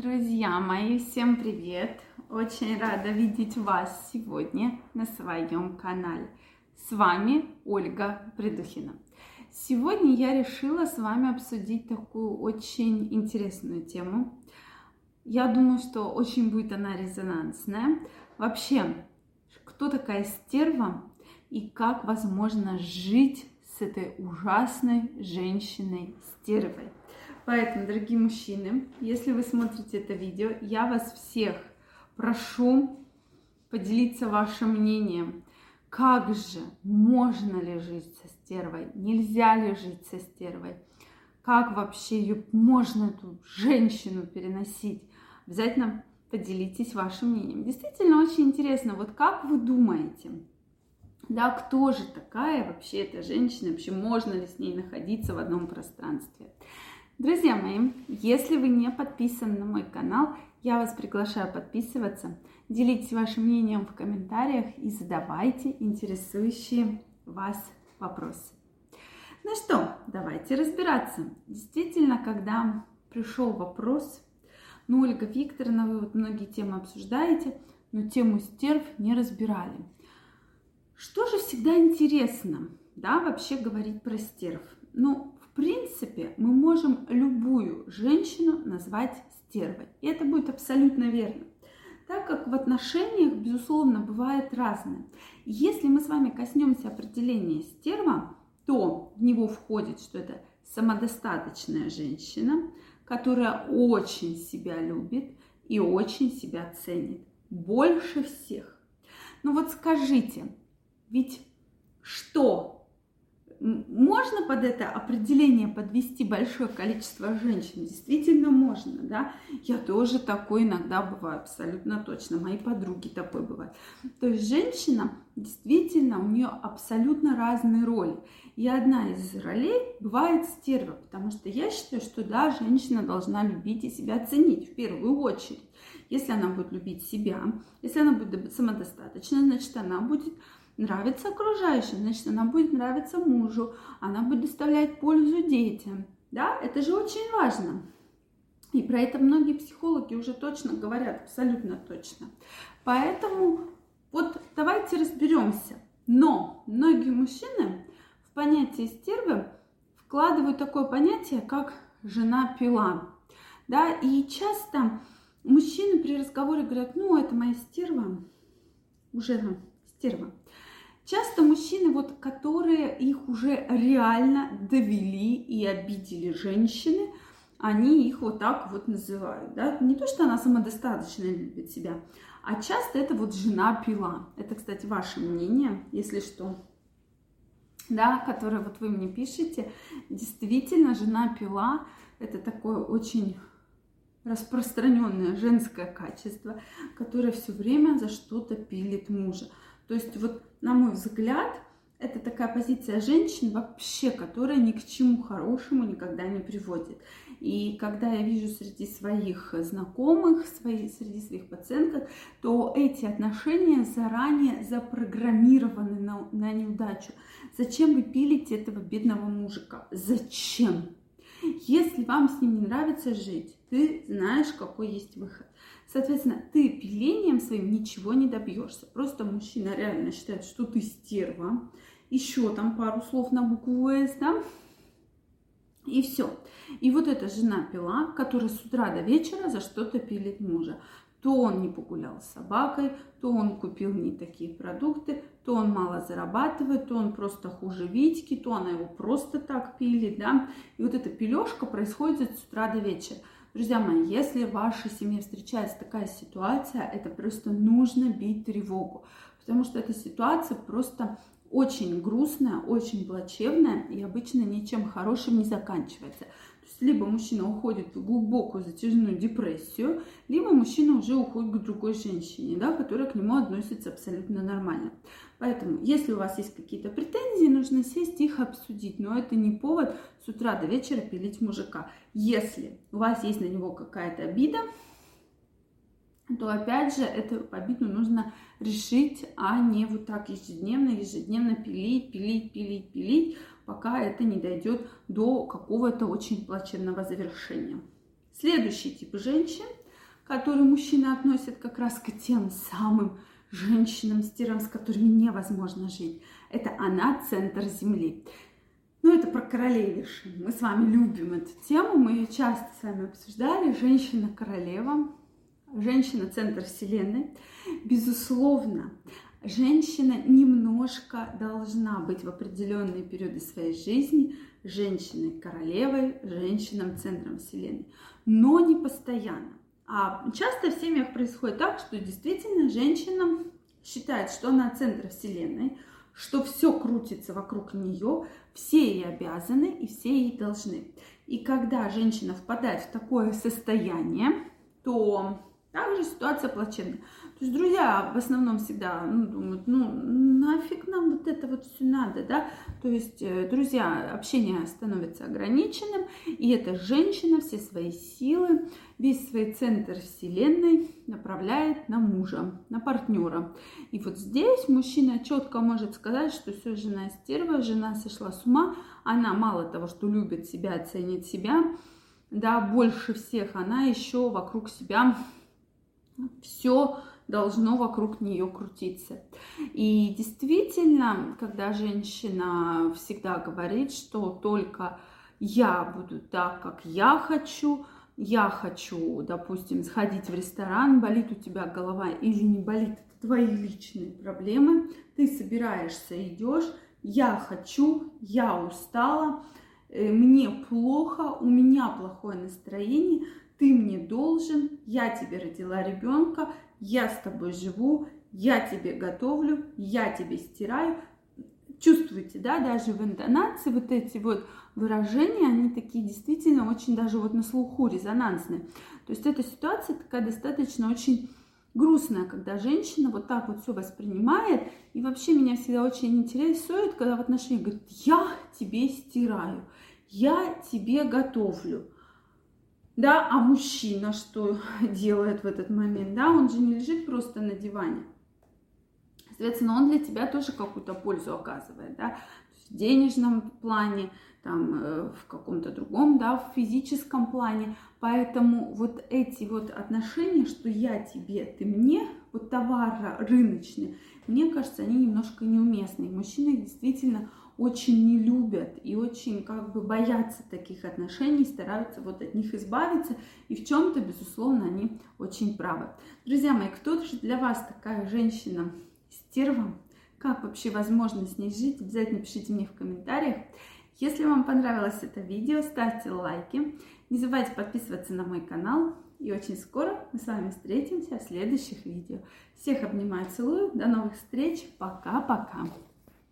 Друзья мои, всем привет! Очень рада видеть вас сегодня на своем канале. С вами Ольга Придухина. Сегодня я решила с вами обсудить такую очень интересную тему. Я думаю, что очень будет она резонансная. Вообще, кто такая стерва и как возможно жить с этой ужасной женщиной-стервой. Поэтому, дорогие мужчины, если вы смотрите это видео, я вас всех прошу поделиться вашим мнением. Как же, можно ли жить со стервой? Нельзя ли жить со стервой? Как вообще ее можно, эту женщину, переносить? Обязательно поделитесь вашим мнением. Действительно очень интересно, вот как вы думаете, да, кто же такая вообще эта женщина, вообще можно ли с ней находиться в одном пространстве? Друзья мои, если вы не подписаны на мой канал, я вас приглашаю подписываться. Делитесь вашим мнением в комментариях и задавайте интересующие вас вопросы. Ну что, давайте разбираться. Действительно, когда пришел вопрос, ну, Ольга Викторовна, вы вот многие темы обсуждаете, но тему стерв не разбирали. Что же всегда интересно, да, вообще говорить про стерв? Ну, принципе, мы можем любую женщину назвать стервой. И это будет абсолютно верно. Так как в отношениях, безусловно, бывает разное. Если мы с вами коснемся определения стерва, то в него входит, что это самодостаточная женщина, которая очень себя любит и очень себя ценит. Больше всех. Ну вот скажите, ведь что можно под это определение подвести большое количество женщин? Действительно можно, да? Я тоже такой иногда бываю, абсолютно точно. Мои подруги такой бывают. То есть женщина, действительно, у нее абсолютно разные роли. И одна из ролей бывает стерва, потому что я считаю, что да, женщина должна любить и себя ценить в первую очередь. Если она будет любить себя, если она будет самодостаточна, значит, она будет нравится окружающим, значит, она будет нравиться мужу, она будет доставлять пользу детям. Да, это же очень важно. И про это многие психологи уже точно говорят, абсолютно точно. Поэтому вот давайте разберемся. Но многие мужчины в понятие стервы вкладывают такое понятие, как жена пила. Да, и часто мужчины при разговоре говорят, ну, это моя стерва, уже стерва. Часто мужчины, вот, которые их уже реально довели и обидели женщины, они их вот так вот называют. Да? Не то, что она самодостаточно любит себя, а часто это вот жена пила. Это, кстати, ваше мнение, если что. Да, которое вот вы мне пишете. Действительно, жена пила – это такое очень распространенное женское качество, которое все время за что-то пилит мужа. То есть вот, на мой взгляд, это такая позиция женщин вообще, которая ни к чему хорошему никогда не приводит. И когда я вижу среди своих знакомых, свои, среди своих пациентов, то эти отношения заранее запрограммированы на, на неудачу. Зачем вы пилите этого бедного мужика? Зачем? Если вам с ним не нравится жить, ты знаешь, какой есть выход. Соответственно, ты пилением своим ничего не добьешься. Просто мужчина реально считает, что ты стерва. Еще там пару слов на букву С, да? И все. И вот эта жена пила, которая с утра до вечера за что-то пилит мужа. То он не погулял с собакой, то он купил не такие продукты, то он мало зарабатывает, то он просто хуже Витьки, то она его просто так пилит, да. И вот эта пилежка происходит с утра до вечера. Друзья мои, если в вашей семье встречается такая ситуация, это просто нужно бить тревогу, потому что эта ситуация просто очень грустная, очень плачевная и обычно ничем хорошим не заканчивается. Либо мужчина уходит в глубокую затяжную депрессию, либо мужчина уже уходит к другой женщине, да, которая к нему относится абсолютно нормально. Поэтому, если у вас есть какие-то претензии, нужно сесть их обсудить. Но это не повод с утра до вечера пилить мужика. Если у вас есть на него какая-то обида, то опять же эту обиду нужно решить, а не вот так ежедневно, ежедневно пилить, пилить, пилить, пилить, пока это не дойдет до какого-то очень плачевного завершения. Следующий тип женщин который мужчины относят как раз к тем самым женщинам, стервам, с которыми невозможно жить. Это она центр Земли. Ну, это про королей вершин. Мы с вами любим эту тему, мы ее часто с вами обсуждали. Женщина-королева, женщина-центр Вселенной. Безусловно, женщина немножко должна быть в определенные периоды своей жизни женщиной-королевой, женщином-центром Вселенной, но не постоянно. А часто в семьях происходит так, что действительно женщина считает, что она центр Вселенной, что все крутится вокруг нее, все ей обязаны и все ей должны. И когда женщина впадает в такое состояние, то также ситуация плачевная. То есть друзья в основном всегда ну, думают, ну нафиг нам вот это вот все надо, да? То есть, э, друзья, общение становится ограниченным, и эта женщина все свои силы, весь свой центр вселенной направляет на мужа, на партнера. И вот здесь мужчина четко может сказать, что все, жена стерва, жена сошла с ума, она мало того, что любит себя, ценит себя, да, больше всех, она еще вокруг себя все должно вокруг нее крутиться. И действительно, когда женщина всегда говорит, что только я буду так, как я хочу, я хочу, допустим, сходить в ресторан, болит у тебя голова или не болит, это твои личные проблемы, ты собираешься, идешь, я хочу, я устала, э, мне плохо, у меня плохое настроение, ты мне должен, я тебе родила ребенка, я с тобой живу, я тебе готовлю, я тебе стираю. Чувствуете, да, даже в интонации вот эти вот выражения, они такие действительно очень даже вот на слуху резонансные. То есть эта ситуация такая достаточно очень грустная, когда женщина вот так вот все воспринимает. И вообще меня всегда очень интересует, когда в отношениях говорит, я тебе стираю, я тебе готовлю да, а мужчина что делает в этот момент, да, он же не лежит просто на диване. Соответственно, он для тебя тоже какую-то пользу оказывает, да, в денежном плане, там, э, в каком-то другом, да, в физическом плане. Поэтому вот эти вот отношения, что я тебе, ты мне, вот товары рыночные, мне кажется, они немножко неуместны. Мужчины действительно очень не любят и очень как бы боятся таких отношений, стараются вот от них избавиться. И в чем-то, безусловно, они очень правы. Друзья мои, кто же для вас такая женщина стерва? Как вообще возможно с ней жить? Обязательно пишите мне в комментариях. Если вам понравилось это видео, ставьте лайки. Не забывайте подписываться на мой канал. И очень скоро мы с вами встретимся в следующих видео. Всех обнимаю, целую. До новых встреч. Пока-пока.